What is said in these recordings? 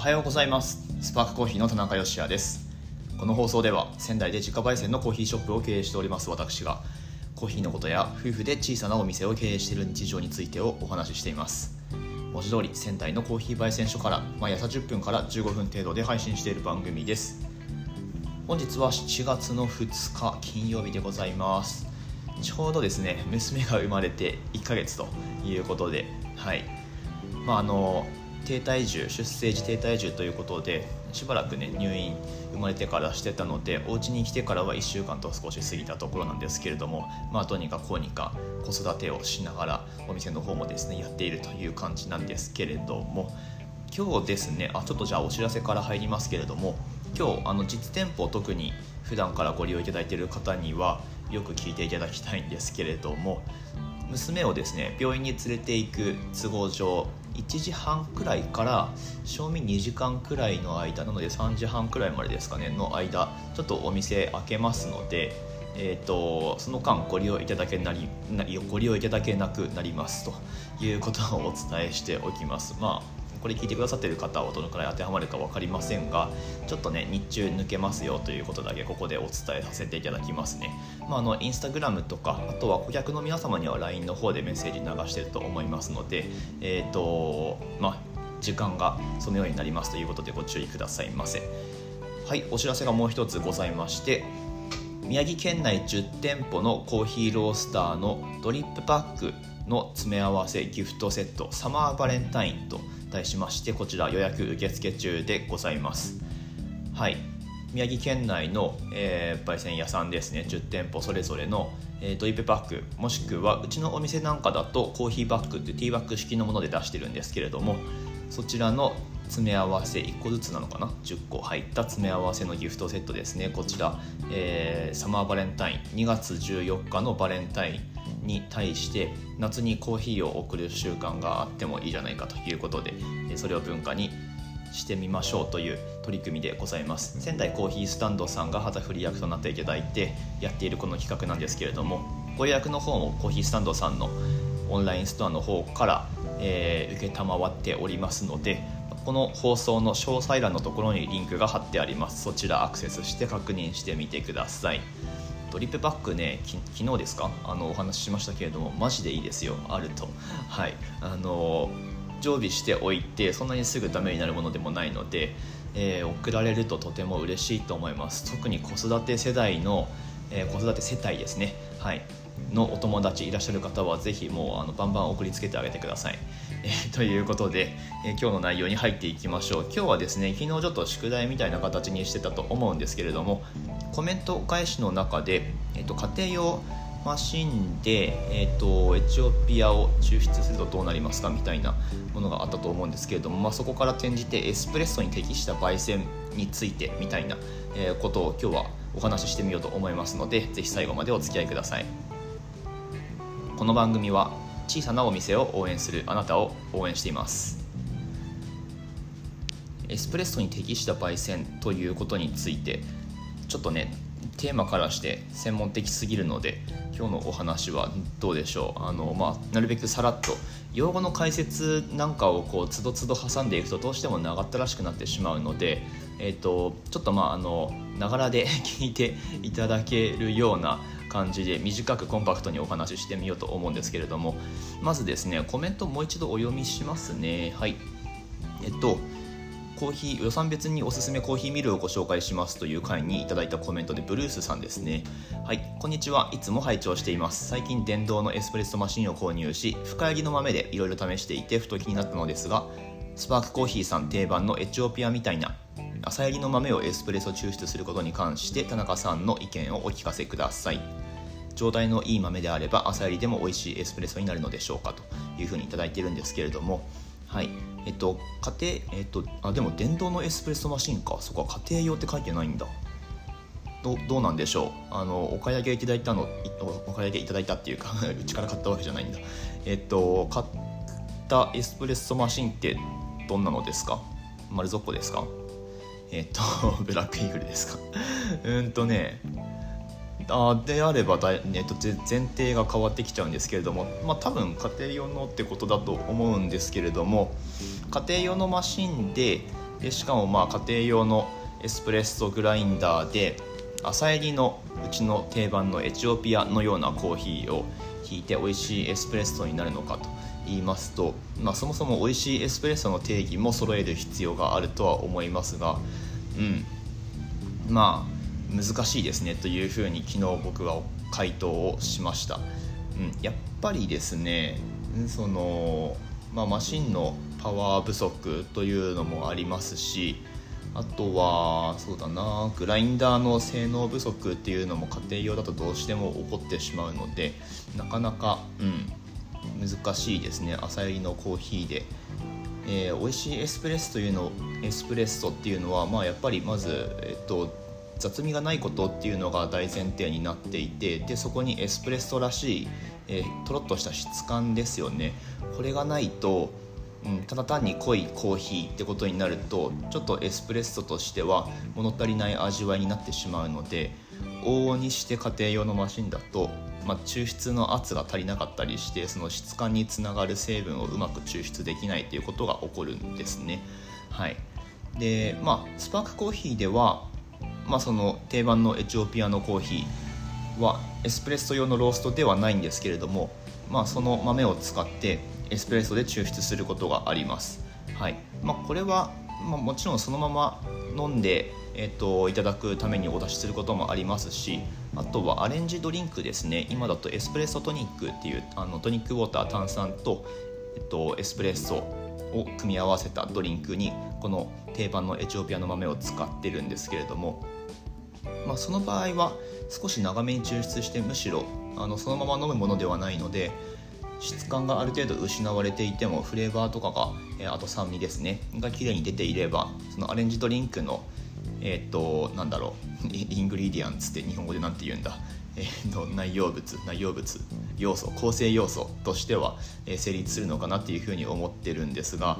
はようございます。スパークコーヒーの田中芳也です。この放送では仙台で自家焙煎のコーヒーショップを経営しております私がコーヒーのことや夫婦で小さなお店を経営している日常についてをお話ししています。文字通り仙台のコーヒー焙煎所から毎朝10分から15分程度で配信している番組です。本日は7月の2日金曜日でございます。ちょうどですね娘が生まれて1ヶ月ということではい。まああの低体重出生時低体重ということでしばらくね入院生まれてからしてたのでお家に来てからは1週間と少し過ぎたところなんですけれどもまあとにかくこうにか子育てをしながらお店の方もですねやっているという感じなんですけれども今日ですねあちょっとじゃあお知らせから入りますけれども今日あの実店舗特に普段からご利用いただいている方にはよく聞いていただきたいんですけれども娘をですね病院に連れて行く都合上1時半くらいから賞味2時間くらいの間なので3時半くらいまでですかねの間ちょっとお店開けますので、えーと、その間ご利用いただけなりご利用いただけなくなりますということをお伝えしておきます。まあこれ聞いてくださってる方はどのくらい当てはまるか分かりませんがちょっとね日中抜けますよということだけここでお伝えさせていただきますね、まあ、あのインスタグラムとかあとは顧客の皆様には LINE の方でメッセージ流してると思いますのでえっ、ー、とまあ時間がそのようになりますということでご注意くださいませ。はいお知らせがもう一つございまして宮城県内10店舗のコーヒーロースターのドリップパックの詰め合わせギフトセットサマーバレンタインと題しましてこちら予約受付中でございます。はい。宮城県内の、えー、焙煎屋さんですね。10店舗それぞれの、えー、ドリップパックもしくはうちのお店なんかだとコーヒーバッグってティーバッグ式のもので出してるんですけれどもそちらの詰め合わせ1個ずつなのかな？10個入った詰め合わせのギフトセットですね。こちら、えー、サマーバレンタイン2月14日のバレンタインに対して夏にコーヒーを送る習慣があってもいいじゃないかということでそれを文化にしてみましょうという取り組みでございます。仙台コーヒースタンドさんが旗振り役となっていただいてやっているこの企画なんですけれどもご予約の方もコーヒースタンドさんのオンラインストアの方から、えー、承っておりますのでこの放送の詳細欄のところにリンクが貼ってあります。そちらアクセスして確認してみてください。ドリップバッグね昨日ですか？あのお話ししましたけれどもマジでいいですよ。あると。はい。あの常備しておいてそんなにすぐダメになるものでもないので、えー、送られるととても嬉しいと思います。特に子育て世代の、えー、子育て世帯ですね。はい。のお友達いらっしゃる方はぜひもうあのバンバン送りつけてあげてください。えー、ということで、えー、今日の内容に入っていきましょう。今日はですね昨日ちょっと宿題みたいな形にしてたと思うんですけれどもコメント返しの中で、えーと、家庭用マシンで、えーと、エチオピアを抽出するとどうなりますかみたいなものがあったと思うんですけれども、まあ、そこから転じてエスプレッソに適した焙煎についてみたいな、えことを今日はお話ししてみようと思いますのでぜひ最後までお付き合いください。この番組は小さなお店を応援するあなたを応援しています。エスプレッソに適した焙煎ということについてちょっとねテーマからして専門的すぎるので今日のお話はどうでしょう。あの、まあ、なるべくさらっと用語の解説なんかをこうつどつど挟んでいくとどうしても長ったらしくなってしまうので、えーと、ちょっとまああのながらで 聞いていただけるような感じで短くコンパクトにお話ししてみようと思うんですけれども。まずですねコメントもう一度お読みしますね。はい。えっとコーヒー予算別におすすめコーヒーミルをご紹介しますという回にいただいたコメントでブルースさんですね。はい。こんにちは。いつも拝聴しています。最近電動のエスプレッソマシンを購入し深入りの豆でいろいろ試していてふと気になったのですがスパークコーヒーさん定番のエチオピアみたいな朝入りの豆をエスプレッソ抽出することに関して田中さんの意見をお聞かせください。状態のいい豆であれば朝入りでも美味しいエスプレッソになるのでしょうかというふうに頂いてるんですけれども。はい。えっと家庭えっとあでも電動のエスプレッソマシンか。そこは家庭用って書いてないんだ。どどうなんでしょう？あのお買い上げいただいたのお買い上げいただいたっていうかうちから買ったわけじゃないんだ。えっと買ったエスプレッソマシンってどんなのですか？丸底ですか？えっと ブラックイーグルですか。うんとねあであればだ、えっと、前提が変わってきちゃうんですけれども、まあ、多分家庭用のってことだと思うんですけれども家庭用のマシンででしかもまあ家庭用のエスプレッソグラインダーで朝入りのうちの定番のエチオピアのようなコーヒーを引いて美味しいエスプレッソになるのかと。言いますと、まあ、そもそも美味しいエスプレッソの定義も揃える必要があるとは思いますがうん。まあ難しいですねというふうに昨日僕は回答をしました、うん、やっぱりですねその、まあ、マシンのパワー不足というのもありますしあとはそうだなグラインダーの性能不足っていうのも家庭用だとどうしても起こってしまうのでなかなか、うん、難しいですね。朝入りのコーヒーで、えー、美味しいエスプレッソというのエスプレッソっていうのは、まあ、やっぱりまず、えっと、雑味がないことっていうのが大前提になっていてでそこにエスプレッソらしい、えー、とろっとした質感ですよね。これがないと、うん、ただ単に濃いコーヒーってことになるとちょっとエスプレッソとしては物足りない味わいになってしまうので往々にして家庭用のマシンだと、まあ、抽出の圧が足りなかったりしてその質感につながる成分をうまく抽出できないということが起こるんですね。はい。でまあ、スパークコーヒーではまあ、その定番のエチオピアのコーヒーはエスプレッソ用のローストではないんですけれども、まあ、その豆を使ってエスプレッソで抽出することがあります、はい。まあ、これは、まあ、もちろんそのまま飲んで、えーと、いただくためにお出しすることもありますしあとはアレンジドリンクですね。今だとエスプレッソトニックっていうあのトニックウォーター炭酸と、えっと、エスプレッソを組み合わせたドリンクにこの定番のエチオピアの豆を使ってるんですけれどもまあ、その場合は少し長めに抽出してむしろあのそのまま飲むものではないので質感がある程度失われていてもフレーバーとかが、えー、あと酸味ですねが綺麗に出ていればそのアレンジドリンクのえっ、となんだろう ingredients って日本語で何て言うんだ。えーと、内容物内容物要素構成要素としては、え、成立するのかなっていうふうに思ってるんですが、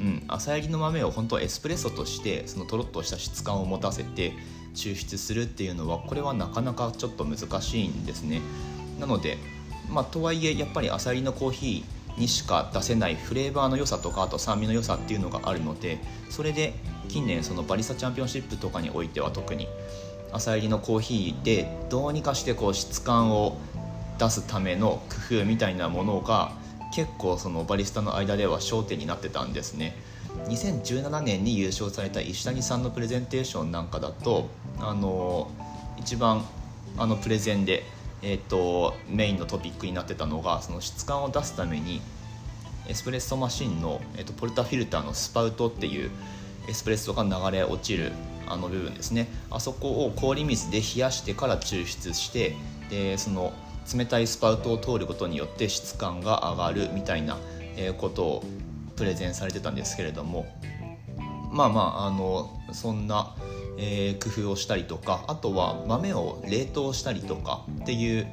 うん、朝入りの豆を本当はエスプレッソとしてそのとろっとした質感を持たせて抽出するっていうのはこれはなかなかちょっと難しいんですね。なのでまあとはいえやっぱり朝入りのコーヒーにしか出せないフレーバーの良さとかあと酸味の良さっていうのがあるのでそれで近年そのバリスタチャンピオンシップとかにおいては特に朝入りのコーヒーでどうにかしてこう質感を出すための工夫みたいなものが結構そのバリスタの間では焦点になってたんですね。2017年に優勝された石谷さんのプレゼンテーションなんかだとあの一番あのプレゼンで、えーと、メインのトピックになってたのがその質感を出すためにエスプレッソマシンの、えーと、ポルタフィルターのスパウトっていうエスプレッソが流れ落ちるあの部分ですね。あそこを氷水で冷やしてから抽出してでその冷たいスパウトを通ることによって質感が上がるみたいなことをプレゼンされてたんですけれども。まあまああのそんな、えー、工夫をしたりとかあとは豆を冷凍したりとかっていう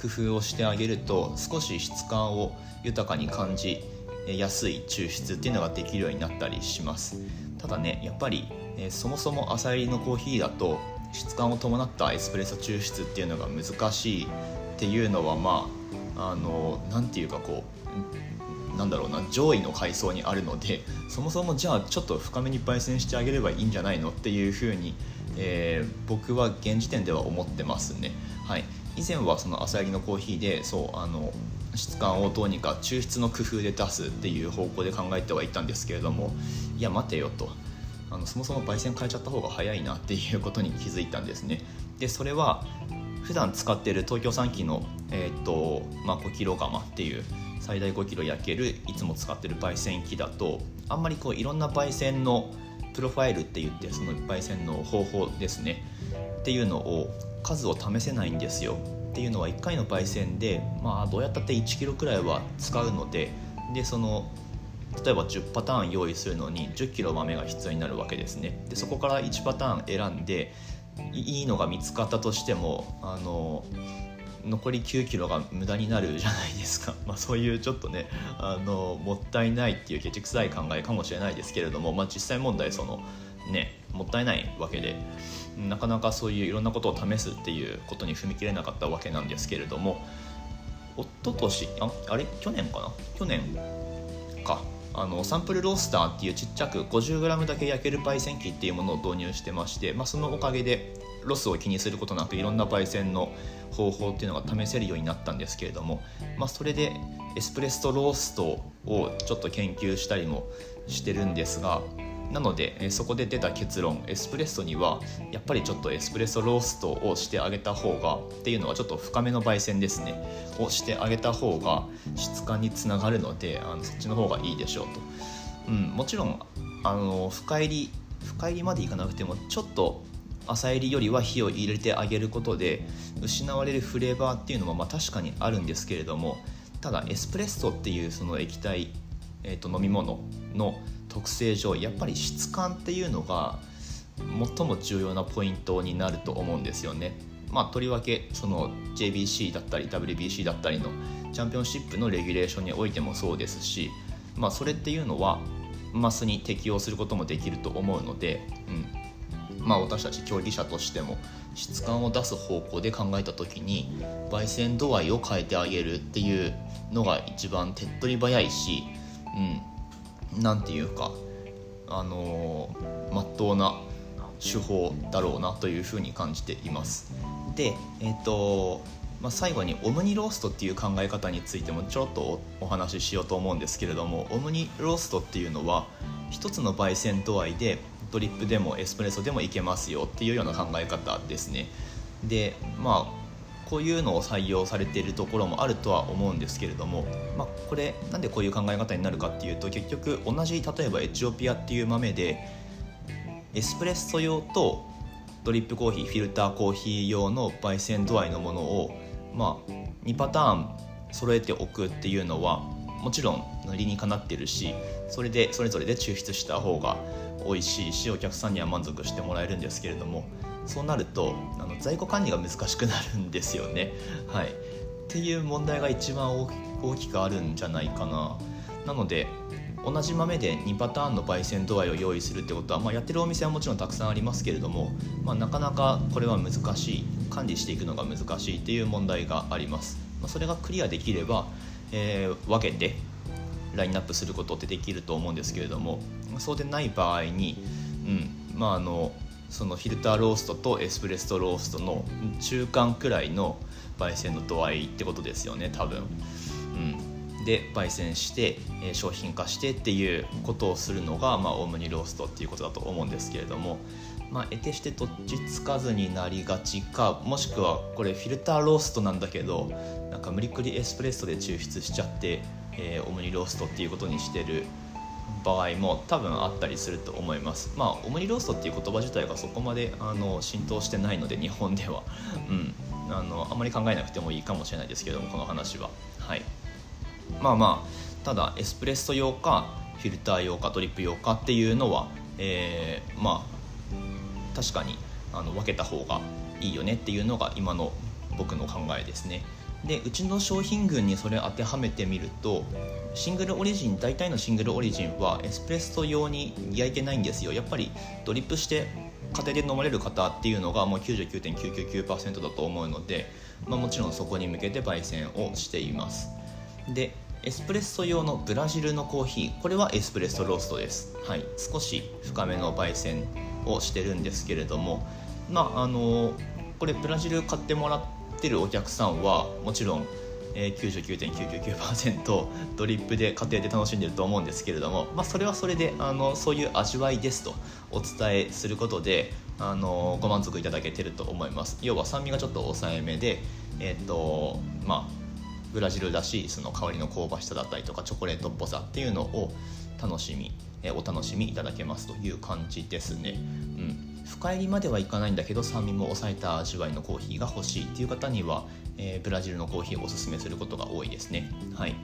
工夫をしてあげると少し質感を豊かに感じやすい抽出っていうのができるようになったりします。ただねやっぱり、えー、そもそも朝入りのコーヒーだと質感を伴ったエスプレッソ抽出っていうのが難しいっていうのはまああの何て言うかこうなんだろうな上位の階層にあるのでそもそもじゃあちょっと深めに焙煎してあげればいいんじゃないのっていうふうに、えー、僕は現時点では思ってますね。はい、以前はその朝焼きのコーヒーでそうあの質感をどうにか抽出の工夫で出すっていう方向で考えてはいたんですけれどもいや待てよと。あのそもそも焙煎変えちゃった方が早いなっていうことに気づいたんですね。でそれは普段使ってる東京3機の、えーとまあ、5キロ釜っていう最大5キロ焼けるいつも使ってる焙煎機だとあんまりこういろんな焙煎のプロファイルって言ってその焙煎の方法ですね。っていうのを数を試せないんですよ。っていうのは1回の焙煎でまあどうやったって1キロくらいは使うのででその例えば10パターン用意するのに1 0キロ豆が必要になるわけですね。でそこから1パターン選んでいいのが見つかったとしてもあの残り9キロが無駄になるじゃないですか、まあ、そういうちょっとねあのもったいないっていうケチくさい考えかもしれないですけれども、まあ、実際問題そのねもったいないわけでなかなかそういういろんなことを試すっていうことに踏み切れなかったわけなんですけれども一昨年ああれ？去年かな？去年か。あのサンプルロースターっていうちっちゃく 50g だけ焼ける焙煎機っていうものを導入してまして、まあ、そのおかげでロスを気にすることなくいろんな焙煎の方法っていうのが試せるようになったんですけれども、まあ、それでエスプレッソローストをちょっと研究したりもしてるんですがなのでそこで出た結論エスプレッソにはやっぱりちょっとエスプレッソローストをしてあげた方がっていうのはちょっと深めの焙煎ですね。をしてあげた方が質感につながるのであのそっちの方がいいでしょうと、うん、もちろんあの深入り深入りまでいかなくてもちょっと浅入りよりは火を入れてあげることで失われるフレーバーっていうのもまあ確かにあるんですけれどもただエスプレッソっていうその液体、えー、と飲み物の特性上やっぱり質感っていうのが最も重要なポイントになると思うんですよね。まあ、とりわけその JBC だったり WBC だったりのチャンピオンシップのレギュレーションにおいてもそうですし、まあ、それっていうのはマスに適用することもできると思うので、うんまあ、私たち競技者としても質感を出す方向で考えた時に焙煎度合いを変えてあげるっていうのが一番手っ取り早いし、うん、なんていうかあのま、っとうな手法だろうなというふうに感じています。で、えーとまあ、最後にオムニローストっていう考え方についてもちょっとお話ししようと思うんですけれどもオムニローストっていうのは一つの焙煎度合いでドリップでもエスプレッソでもいけますよっていうような考え方ですね。でまあこういうのを採用されているところもあるとは思うんですけれども、まあ、これなんでこういう考え方になるかっていうと結局同じ例えばエチオピアっていう豆でエスプレッソ用とドリップコーヒーフィルターコーヒー用の焙煎度合いのものを、まあ、2パターン揃えておくっていうのはもちろん理にかなってるしそれでそれぞれで抽出した方が美味しいしお客さんには満足してもらえるんですけれどもそうなるとあの在庫管理が難しくなるんですよね。はい、っていう問題が一番大きくあるんじゃないかな。なので同じ豆で2パターンの焙煎度合いを用意するってことは、まあ、やってるお店はもちろんたくさんありますけれども、まあ、なかなかこれは難しい管理していくのが難しいっていう問題があります、まあ、それがクリアできれば、えー、分けてラインナップすることってできると思うんですけれどもそうでない場合に、うんまあ、あのそのフィルターローストとエスプレッソローストの中間くらいの焙煎の度合いってことですよね多分。うんで焙煎して、えー、商品化してっていうことをするのが、まあ、オムニローストっていうことだと思うんですけれども、まあ、得てしてどっちつかずになりがちかもしくはこれフィルターローストなんだけどなんか無理くりエスプレッソで抽出しちゃって、えー、オムニローストっていうことにしてる場合も多分あったりすると思います。まあオムニローストっていう言葉自体がそこまであの浸透してないので日本では。うん。あのあんまり考えなくてもいいかもしれないですけどもこの話は。はい。まあまあただエスプレッソ用かフィルター用かドリップ用かっていうのは、えー、まあ確かにあの分けた方がいいよねっていうのが今の僕の考えですね。でうちの商品群にそれ当てはめてみるとシングルオリジン大体のシングルオリジンはエスプレッソ用に焼いてないんですよ。やっぱりドリップして家庭で飲まれる方っていうのがもう99.999%だと思うので、まあ、もちろんそこに向けて焙煎をしています。でエスプレッソ用のブラジルのコーヒーこれはエスプレッソローストです、はい、少し深めの焙煎をしてるんですけれどもまああのこれブラジル買ってもらってるお客さんはもちろんえ99.999%ドリップで家庭で楽しんでると思うんですけれども、まあ、それはそれであのそういう味わいですとお伝えすることであのご満足いただけてると思います。要は酸味がちょっと抑えめでえっ、ー、とまあブラジルらしいその香りの香ばしさだったりとかチョコレートっぽさっていうのを楽しみえお楽しみいただけますという感じですね、うん、深入りまではいかないんだけど酸味も抑えた味わいのコーヒーが欲しいっていう方には、えー、ブラジルのコーヒーをおすすめすることが多いですね。はい。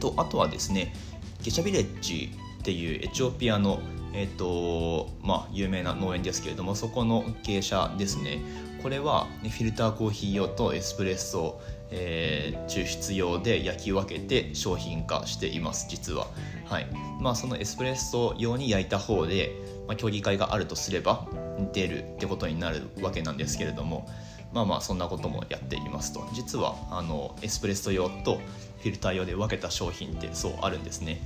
とあとはですねゲシャビレッジっていうエチオピアのえーとまあ、有名な農園ですけれどもそこの芸者ですね。これはフィルターコーヒー用とエスプレッソ、えー、抽出用で焼き分けて商品化しています実は、はい。まあ、そのエスプレッソ用に焼いた方で、まあ、競技会があるとすれば出るってことになるわけなんですけれどもまあまあそんなこともやっていますと。実はあのエスプレッソ用とフィルター用で分けた商品ってそうあるんですね。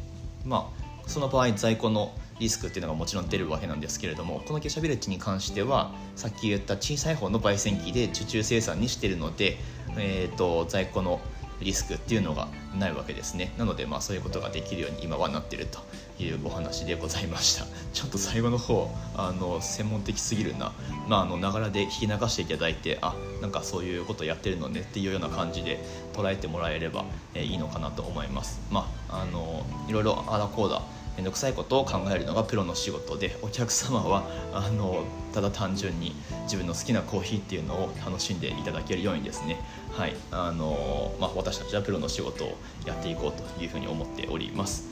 まあその場合在庫のリスクっていうのがもちろん出るわけなんですけれどもこのゲシャビレッジに関してはさっき言った小さい方の焙煎機で受注生産にしてるので、えーと、在庫のリスクっていうのがないわけですね。なのでまあそういうことができるように今はなってるというお話でございました。ちょっと最後の方あの専門的すぎるな。まああのながらで聞き流していただいてあなんかそういうことやってるのねっていうような感じで捉えてもらえれば、えいいのかなと思います。まああのいろいろあらこうだ。面倒くさいことを考えるのがプロの仕事でお客様はあのただ単純に自分の好きなコーヒーっていうのを楽しんでいただけるようにですね、はいあのまあ、私たちはプロの仕事をやっていこうというふうに思っております。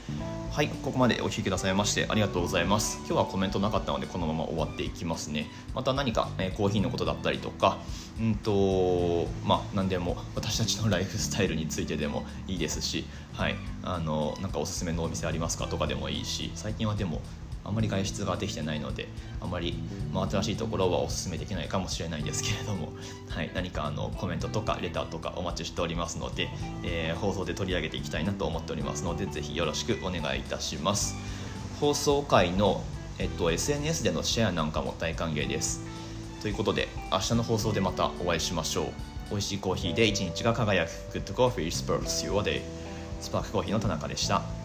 はいここまでお聴きくださいましてありがとうございます。今日はコメントなかったのでこのまま終わっていきますね。また何か、えコーヒーのことだったりとかうんとまあ何でも私たちのライフスタイルについてでもいいですしはいあのなんかおすすめのお店ありますかとかでもいいし最近はでもあまり外出ができてないのであまり、まあ、新しいところはお勧めできないかもしれないんですけれども、はい、何かあのコメントとかレターとかお待ちしておりますので、えー、放送で取り上げていきたいなと思っておりますのでぜひよろしくお願いいたします。放送回の、えっと、SNS でのシェアなんかも大歓迎です。ということで明日の放送でまたお会いしましょう。美味しいコーヒーで一日が輝く。Good Coffee Spurs Your Day スパークコーヒーの田中でした。